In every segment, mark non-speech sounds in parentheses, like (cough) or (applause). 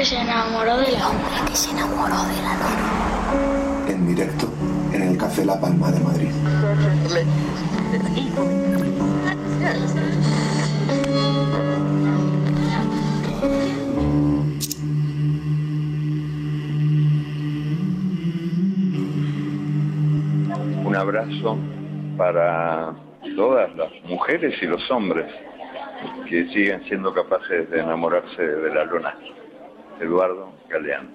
que se enamoró de la hombre que se enamoró de la luna. En directo, en el Café La Palma de Madrid. Un abrazo para todas las mujeres y los hombres que siguen siendo capaces de enamorarse de la luna. Eduardo Galeano.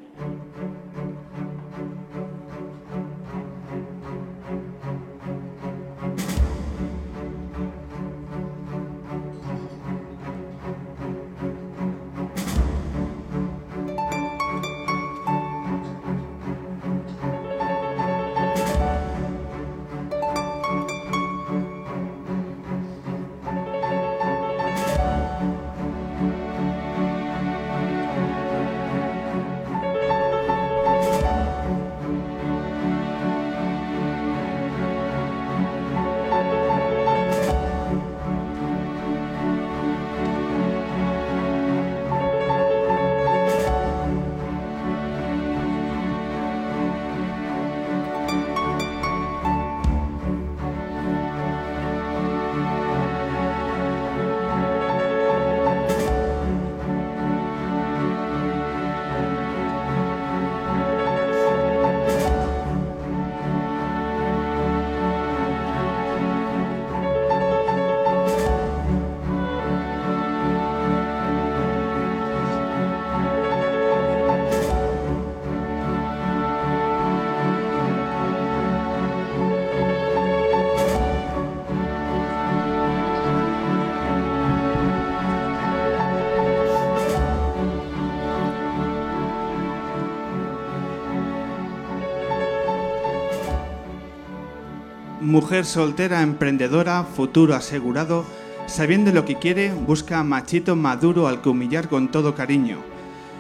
Mujer soltera, emprendedora, futuro asegurado, sabiendo lo que quiere, busca machito maduro al que humillar con todo cariño.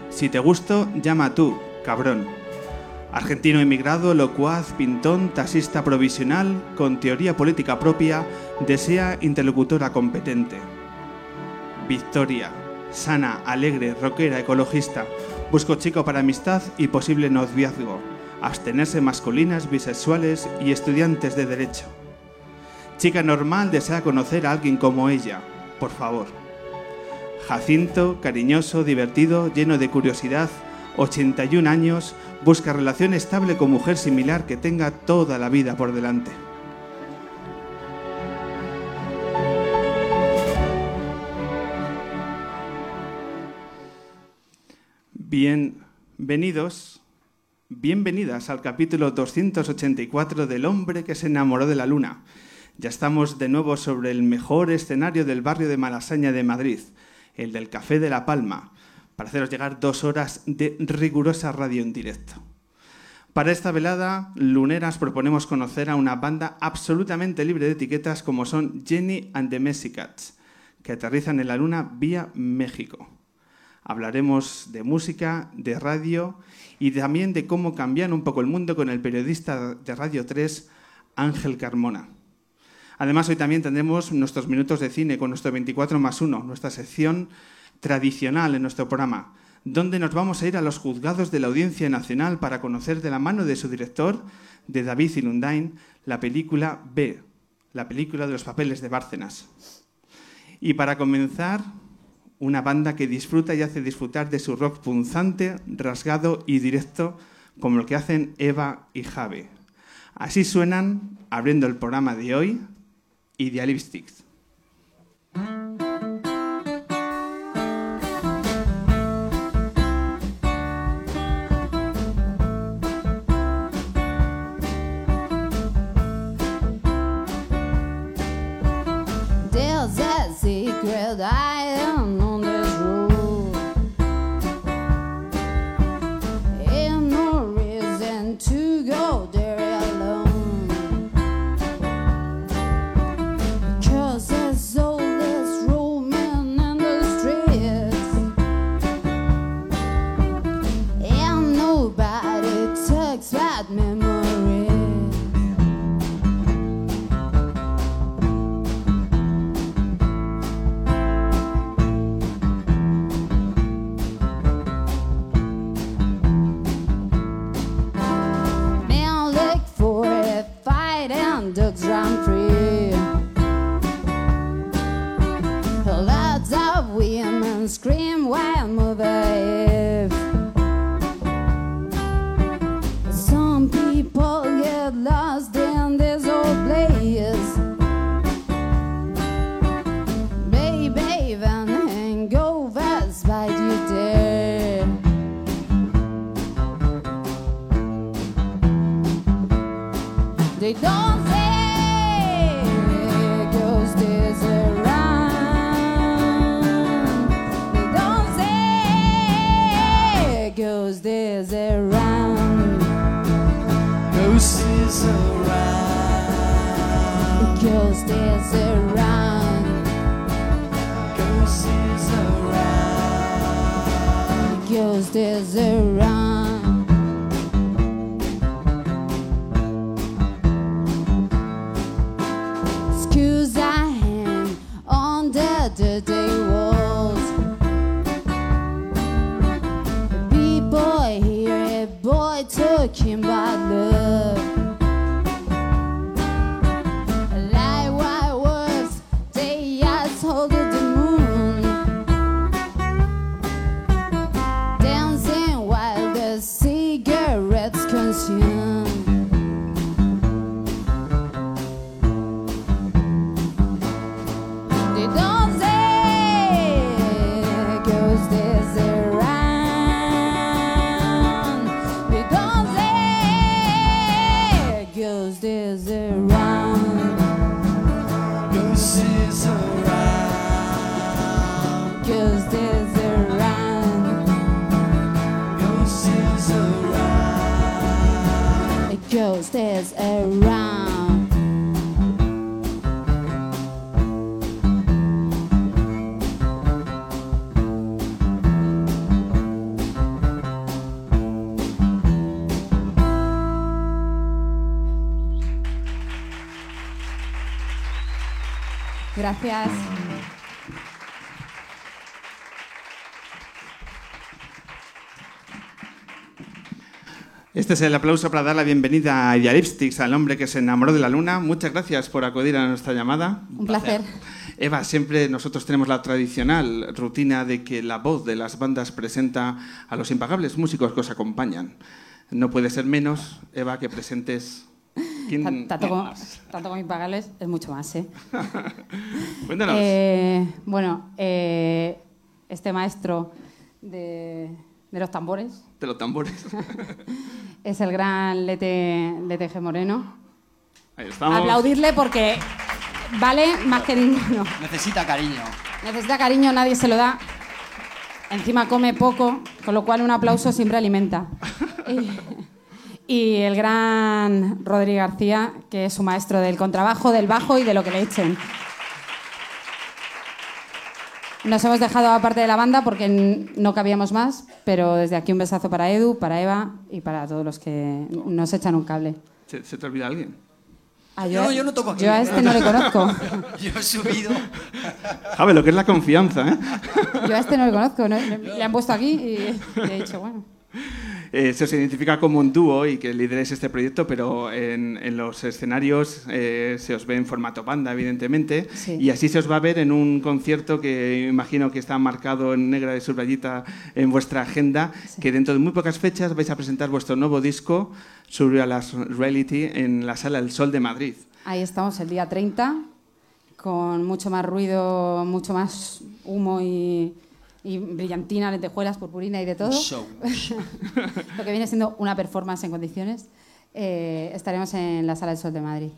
Si te gusto, llama tú, cabrón. Argentino emigrado, locuaz, pintón, taxista provisional, con teoría política propia, desea interlocutora competente. Victoria, sana, alegre, rockera, ecologista, busco chico para amistad y posible noviazgo abstenerse masculinas, bisexuales y estudiantes de derecho. Chica normal desea conocer a alguien como ella, por favor. Jacinto, cariñoso, divertido, lleno de curiosidad, 81 años, busca relación estable con mujer similar que tenga toda la vida por delante. Bienvenidos Bienvenidas al capítulo 284 del hombre que se enamoró de la luna. Ya estamos de nuevo sobre el mejor escenario del barrio de Malasaña de Madrid, el del Café de la Palma, para haceros llegar dos horas de rigurosa radio en directo. Para esta velada, luneras proponemos conocer a una banda absolutamente libre de etiquetas como son Jenny and the Mexicats, que aterrizan en la luna vía México. Hablaremos de música, de radio y también de cómo cambian un poco el mundo con el periodista de Radio 3, Ángel Carmona. Además, hoy también tendremos nuestros minutos de cine con nuestro 24 más 1, nuestra sección tradicional en nuestro programa, donde nos vamos a ir a los juzgados de la Audiencia Nacional para conocer de la mano de su director, de David Ilundain, la película B, la película de los papeles de Bárcenas. Y para comenzar, una banda que disfruta y hace disfrutar de su rock punzante, rasgado y directo, como lo que hacen Eva y Javi. Así suenan, abriendo el programa de hoy, Idealistics. They don't say is around. They don't say is around. Is around. Is around. Ghost is around. Ghost is around. Love. Gracias. Este es el aplauso para dar la bienvenida a Dialipstics, al hombre que se enamoró de la luna. Muchas gracias por acudir a nuestra llamada. Un placer. Eva, siempre nosotros tenemos la tradicional rutina de que la voz de las bandas presenta a los impagables músicos que os acompañan. No puede ser menos, Eva, que presentes... ¿Quién- Tan- Tanto quién como, tanto como impagables es mucho más, ¿eh? (laughs) Cuéntanos. Eh, bueno, eh, este maestro de, de los tambores De los tambores. (laughs) es el gran Lete, Lete G. Moreno. Ahí estamos. Aplaudirle porque vale más que ninguno. Necesita cariño. Necesita cariño, nadie se lo da. Encima come poco, con lo cual un aplauso siempre alimenta. (laughs) Y, el gran Rodri García, que es su maestro del contrabajo, del bajo y de lo que le echen. Nos hemos dejado aparte de la banda porque no cabíamos más, pero desde aquí un besazo para Edu, para Eva y para todos los que nos echan un cable. ¿Se, se te olvida alguien? Ah, No, a- yo no toco aquí. Yo a este no le conozco. (laughs) Yo he subido. Javi, lo que es la confianza, ¿eh? Yo a este no le conozco. ¿no? Le, le han puesto aquí y, y he dicho, bueno. Eh, se os identifica como un dúo y que lideréis este proyecto, pero en, en los escenarios eh, se os ve en formato banda, evidentemente, Sí. y así se os va a ver en un concierto que imagino que está marcado en negra de subrayita en vuestra agenda, que dentro de muy pocas fechas vais a presentar vuestro nuevo disco, Surreal Reality, en la Sala El Sol de Madrid. Ahí estamos el día 30, con mucho más ruido, mucho más humo y, y brillantina, lentejuelas, purpurina y de todo. Show. (laughs) Lo que viene siendo una performance en condiciones. Eh, estaremos en la Sala del Sol de Madrid.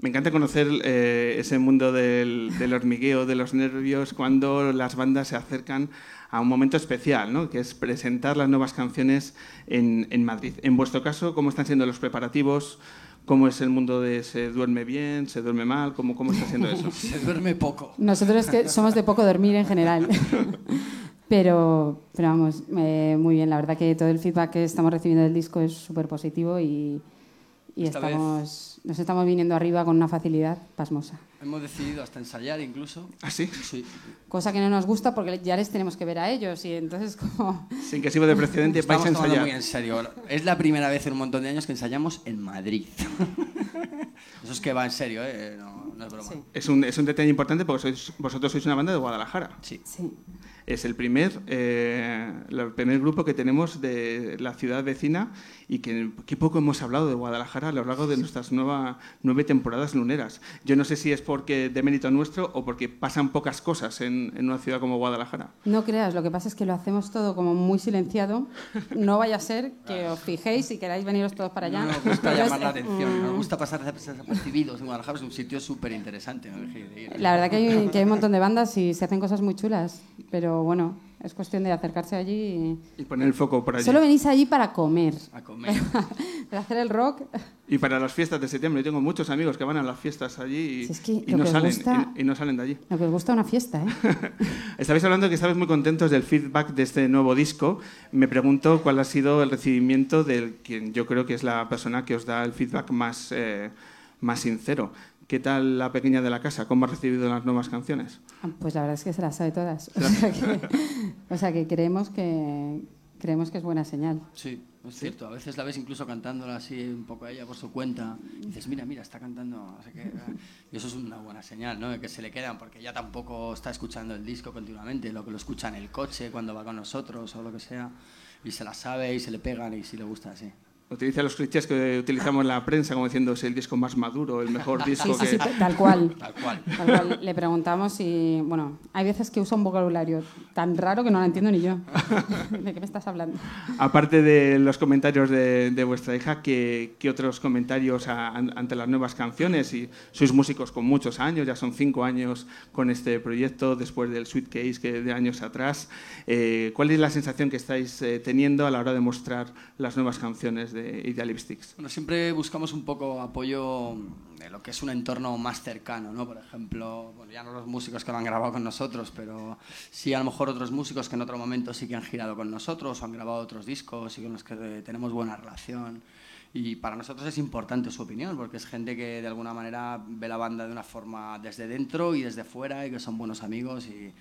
Me encanta conocer eh, ese mundo del, del hormigueo, de los nervios, cuando las bandas se acercan a un momento especial, ¿no? que es presentar las nuevas canciones en, en Madrid. En vuestro caso, ¿cómo están siendo los preparativos? ¿Cómo es el mundo de se duerme bien, se duerme mal? ¿Cómo, cómo está siendo eso? (laughs) Se duerme poco. Nosotros es que somos de poco dormir en general. (laughs) Pero, pero vamos, eh, muy bien. La verdad que todo el feedback que estamos recibiendo del disco es súper positivo y, y Esta estamos, nos estamos viniendo arriba con una facilidad pasmosa. Hemos decidido hasta ensayar incluso. ¿Ah, sí? Sí. Cosa que no nos gusta porque ya les tenemos que ver a ellos y entonces como... Sin que sirva de precedente, vais Estamos a tomando muy ensayar. en serio. Es la primera vez en un montón de años que ensayamos en Madrid. (laughs) Eso es que va en serio, ¿eh? No, no es broma. Sí. Es un, es un detalle importante porque sois- vosotros sois una banda de Guadalajara. Sí. Sí. Es el primer, eh, el primer grupo que tenemos de la ciudad vecina y que, que poco hemos hablado de Guadalajara a lo largo de nuestras nueva, nueve temporadas luneras. Yo no sé si es porque de mérito nuestro o porque pasan pocas cosas en, en una ciudad como Guadalajara. No creas, lo que pasa es que lo hacemos todo como muy silenciado. No vaya a ser que os fijéis y queráis veniros todos para allá. No nos gusta llamar la atención, nos mm, gusta pasar desapercibidos. En Guadalajara es un sitio súper interesante. La verdad que hay, (laughs) que hay un montón de bandas y se hacen cosas muy chulas, pero bueno, es cuestión de acercarse allí. Y poner el foco por y... allí. Solo venís allí para comer, A comer. (laughs) para hacer el rock. Y para las fiestas de septiembre. Yo tengo muchos amigos que van a las fiestas allí y, Si es que y no, salen, gusta- y, y no salen de allí. Lo que os gusta una fiesta, ¿eh? (laughs) Estabais hablando de que estabais muy contentos del feedback de este nuevo disco. Me pregunto cuál ha sido el recibimiento del quien yo creo que es la persona que os da el feedback más, eh, más sincero. ¿Qué tal la pequeña de la casa? ¿Cómo ha recibido las nuevas canciones? Pues la verdad es que se las sabe todas. (laughs) O sea que, o sea que creemos que creemos que es buena señal. Sí, es cierto. A veces la ves incluso cantándola así un poco a ella por su cuenta. Y dices, mira, mira, está cantando. no sé qué. Y eso es una buena señal, ¿no? De que se le quedan, porque ella tampoco está escuchando el disco continuamente, lo que lo escucha en el coche, cuando va con nosotros o lo que sea. Y se la sabe y se le pegan y si le gusta, sí. Utiliza los clichés que utilizamos en la prensa, como diciendo es el disco más maduro, el mejor disco Sí, sí, que... sí, tal cual. (laughs) Tal cual. Tal cual. Le preguntamos y, bueno, hay veces que usa un vocabulario tan raro que no lo entiendo ni yo. (laughs) ¿De qué me estás hablando? Aparte de los comentarios de, de vuestra hija, ¿qué, qué otros comentarios a- an- ante las nuevas canciones? Y sois músicos con muchos años, ya son cinco años con este proyecto, después del Sweet Case que de años atrás. Eh, ¿Cuál es la sensación que estáis eh, teniendo a la hora de mostrar las nuevas canciones de Ideal Lipsticks? Bueno, siempre buscamos un poco apoyo de lo que es un entorno más cercano, ¿no? Por ejemplo, bueno, ya no los músicos que lo han grabado con nosotros, pero sí a lo mejor otros músicos que en otro momento sí que han girado con nosotros o han grabado otros discos y con los que eh, tenemos buena relación. Y para nosotros es importante su opinión, porque es gente que de alguna manera ve la banda de una forma desde dentro y desde fuera y que son buenos amigos y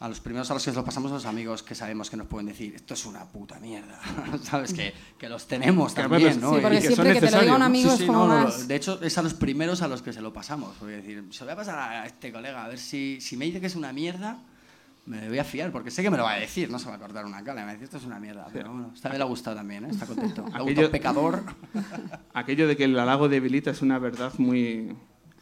a los primeros a los que se lo pasamos a los amigos que sabemos que nos pueden decir esto es una puta mierda, (laughs) ¿sabes? Que, que los tenemos Que también, veces- ¿no? Sí, porque siempre que te lo diga un amigo Sí, es como no, no, más... De hecho, es a los primeros a los que se lo pasamos. Porque decir, se lo voy a pasar a este colega, a ver si, si me dice que es una mierda, me voy a fiar, porque sé que me lo va a decir, no se va a cortar una cala, me va a decir esto es una mierda. Pero bueno, esta vez le ha gustado también, ¿eh? está contento. (laughs) Le ha Aquello- gustado pecador. (laughs) Aquello de que el halago debilita es una verdad muy...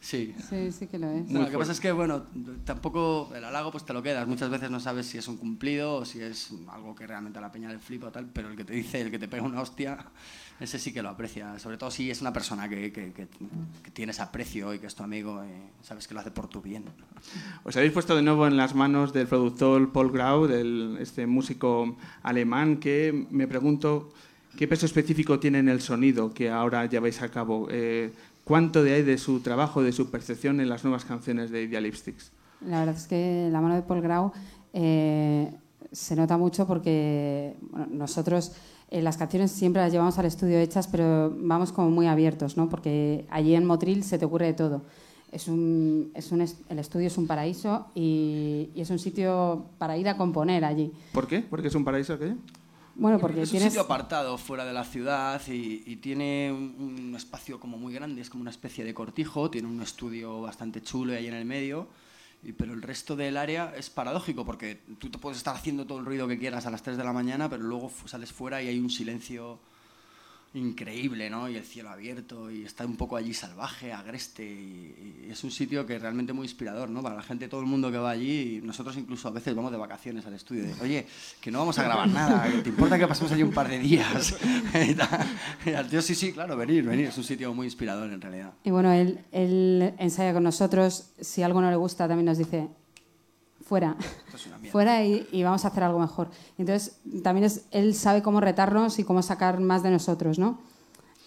Sí. Sí, sí que lo es. No, lo que pasa es que, bueno, tampoco el halago pues te lo quedas. Muchas veces no sabes si es un cumplido o si es algo que realmente a la peña le flipa o tal, pero el que te dice, el que te pega una hostia, ese sí que lo aprecia. Sobre todo si es una persona que, que, que, que tienes aprecio y que es tu amigo y sabes que lo hace por tu bien. Os habéis puesto de nuevo en las manos del productor Paul Grau, del, este músico alemán, que me pregunto qué peso específico tiene en el sonido que ahora lleváis a cabo. Eh, ¿Cuánto de hay de su trabajo, de su percepción en las nuevas canciones de Ideal Lipsticks? La verdad es que la mano de Paul Grau eh, se nota mucho porque bueno, nosotros eh, las canciones siempre las llevamos al estudio hechas, pero vamos como muy abiertos, ¿no? Porque allí en Motril se te ocurre de todo. Es un, es un el estudio es un paraíso y, y es un sitio para ir a componer allí. ¿Por qué? ¿Porque es un paraíso aquello? Bueno, porque es un tienes... sitio apartado fuera de la ciudad y, y tiene un, un espacio como muy grande, es como una especie de cortijo, tiene un estudio bastante chulo ahí en el medio, y, pero el resto del área es paradójico porque tú te puedes estar haciendo todo el ruido que quieras a las 3 de la mañana, pero luego sales fuera y hay un silencio increíble, ¿no? Y el cielo abierto y está un poco allí salvaje, agreste y, es un sitio que es realmente muy inspirador, ¿no? Para la gente, todo el mundo que va allí, y nosotros incluso a veces vamos de vacaciones al estudio, de, oye, que no vamos a grabar nada, ¿te importa que pasemos allí un par de días? (laughs) Y al tío, sí, sí, claro, venir, venir, es un sitio muy inspirador en realidad. Y bueno, él, él ensaya con nosotros, si algo no le gusta también nos dice, fuera, es fuera y, y vamos a hacer algo mejor. Entonces, también es, él sabe cómo retarnos y cómo sacar más de nosotros, ¿no?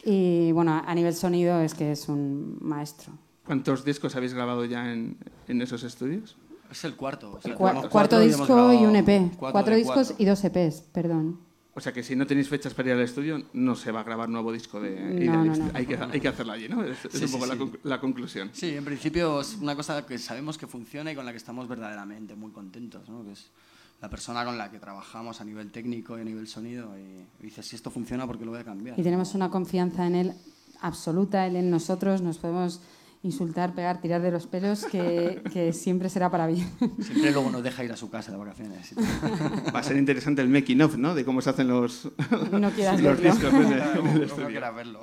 Y bueno, a nivel sonido es que es un maestro. ¿Cuántos discos habéis grabado ya en, en esos estudios? Es el cuarto. o sea, Cua- cuarto disco y un EP. cuatro Cuatro discos cuatro. y dos EPs, perdón. O sea que si no tenéis fechas para ir al estudio, no se va a grabar nuevo disco de No, no, no. Hay, que, hay que hacerlo allí, ¿no? Es, es Sí, un sí, poco la, sí. la conclusión. Sí, en principio es una cosa que sabemos que funciona y con la que estamos verdaderamente muy contentos, ¿no? Que es la persona con la que trabajamos a nivel técnico y a nivel sonido y dices, si esto funciona, ¿por qué lo voy a cambiar? Y tenemos una confianza en él absoluta, él en nosotros, nos podemos insultar, pegar, tirar de los pelos, que, que siempre será para bien. Siempre luego nos deja ir a su casa de vacaciones. Va a ser interesante el making of, ¿no? De cómo se hacen los, No quieras los verlo. discos en el- en el No, no estudio. quiera verlo.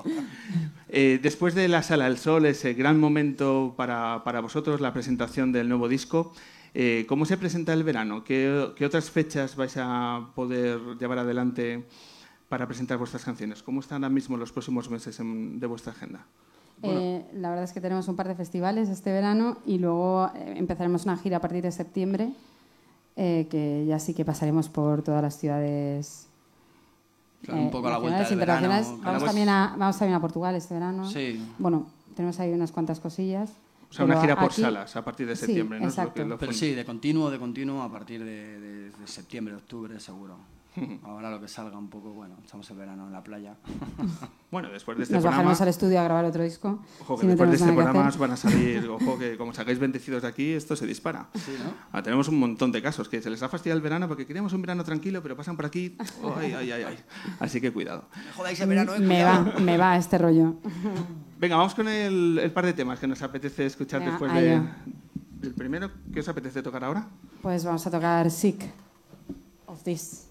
Eh, después de la Sala del Sol, ese gran momento para, para vosotros, la presentación del nuevo disco, eh, ¿cómo se presenta el verano? ¿Qué, qué otras fechas vais a poder llevar adelante para presentar vuestras canciones? ¿Cómo están ahora mismo los próximos meses en- de vuestra agenda? Eh, la verdad es que tenemos un par de festivales este verano y luego eh, empezaremos una gira a partir de septiembre, eh, que ya sí que pasaremos por todas las ciudades. Claro, un poco a la vuelta del internacionales. verano, Vamos, también a, vamos también a Portugal este verano. Sí. Bueno, tenemos ahí unas cuantas cosillas. O sea, una gira por aquí- salas a partir de Sí, septiembre, ¿no? Es lo que- exacto. lo Pero sí, de continuo, de continuo, a partir de, de- de septiembre, octubre, seguro. (laughs) Ahora lo que salga un poco, bueno, echamos el verano en la playa. (laughs) Bueno, después de este Nos programa... bajaremos al estudio a grabar otro disco. Ojo, que si no después de este programa os van a salir, (laughs) ojo, que como sacáis bendecidos de aquí, esto se dispara. Sí, ¿no? Ah, tenemos un montón de casos que se les ha fastidiado el verano porque queríamos un verano tranquilo, pero pasan por aquí. Ay, ay, ay, ay. Así que cuidado. Me jodáis el verano, eh, Me va, me va este rollo. Venga, vamos con el, el par de temas que nos apetece escuchar Venga, después de, del primero. ¿Qué os apetece tocar ahora? Pues vamos a tocar Sick of This.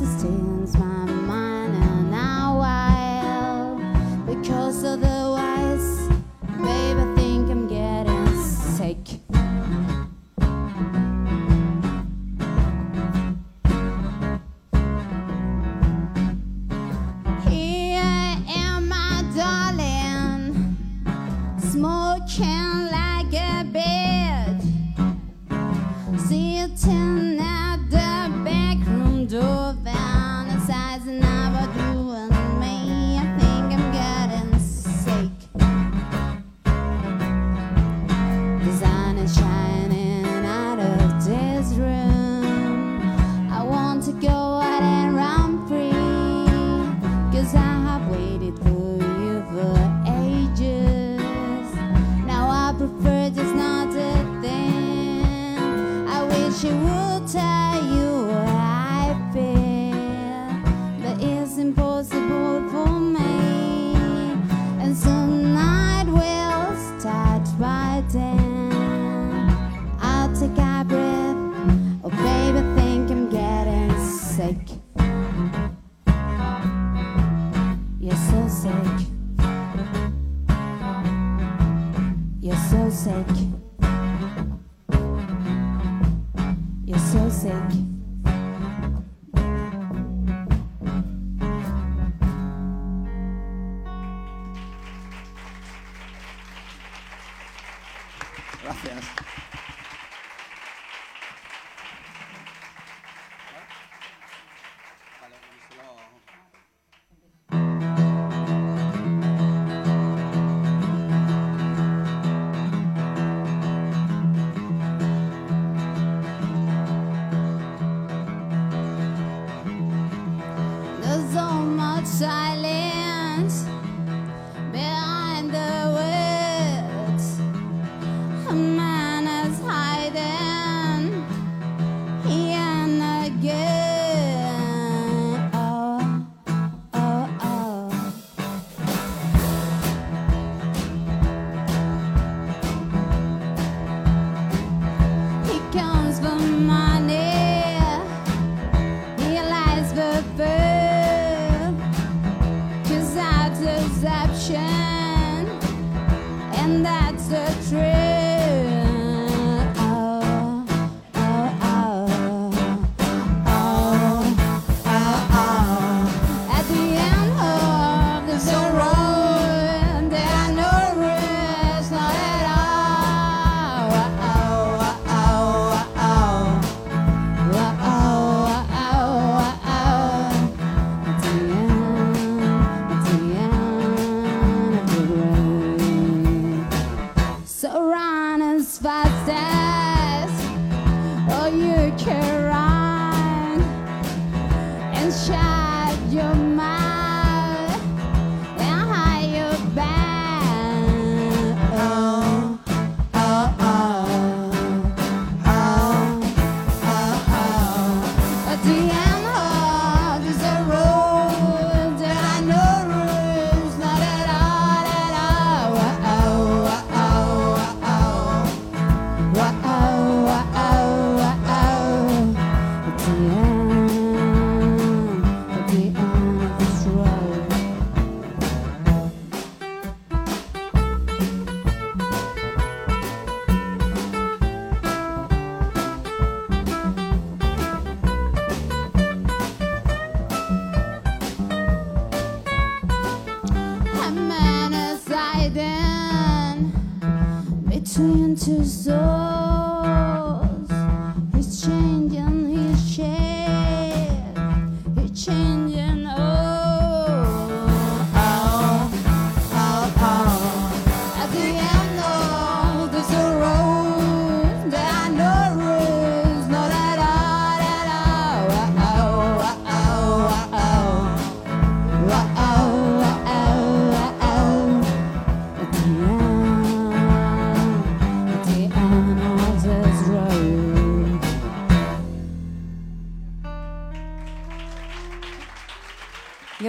understands my mind.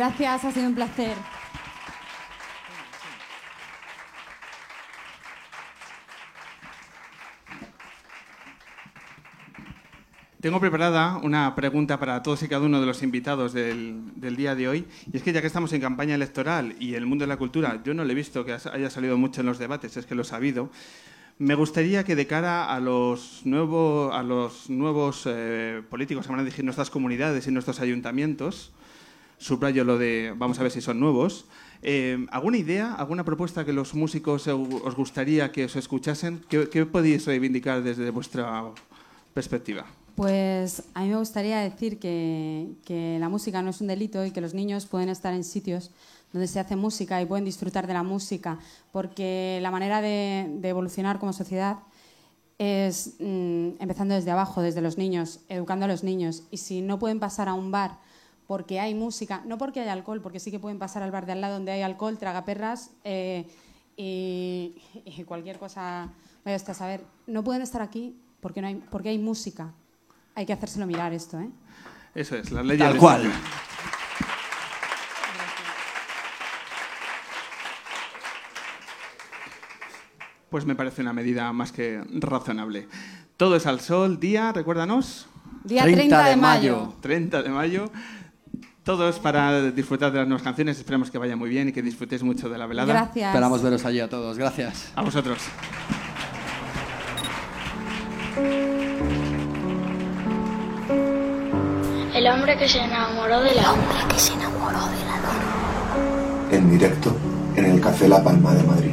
Gracias, ha sido un placer. Tengo preparada una pregunta para todos y cada uno de los invitados del, día de hoy. Y es que ya que estamos en campaña electoral y el mundo de la cultura, yo no le he visto que haya salido mucho en los debates, es que lo he sabido. Me gustaría que de cara a los, nuevo- a los nuevos eh, políticos que van a dirigir nuestras comunidades y nuestros ayuntamientos, subrayo lo de, vamos a ver si son nuevos, eh, ¿alguna idea, alguna propuesta que los músicos os gustaría que os escuchasen? ¿Qué, podéis reivindicar desde vuestra perspectiva? Pues a mí me gustaría decir que, la música no es un delito y que los niños pueden estar en sitios donde se hace música y pueden disfrutar de la música, porque la manera de, de evolucionar como sociedad es mm, empezando desde abajo, desde los niños, educando a los niños. Y si no pueden pasar a un bar porque hay música, no porque hay alcohol, porque sí que pueden pasar al bar de al lado donde hay alcohol, tragaperras eh, y, (laughs) y cualquier cosa, vaya usted a saber, no pueden estar aquí porque, no hay, porque hay música. Hay que hacérselo mirar esto, ¿eh? Eso es, las leyes Tal cual. Pues me parece una medida más que razonable. Todo es al sol, día, recuérdanos, Día 30 30, de, de mayo. mayo. 30 de mayo. Todos para disfrutar de las nuevas canciones. Esperemos que vaya muy bien y que disfrutéis mucho de la velada. Gracias. Esperamos veros allí a todos. Gracias. A vosotros. El hombre que se enamoró de la hombre que se enamoró de la. En directo en el Café La Palma de Madrid.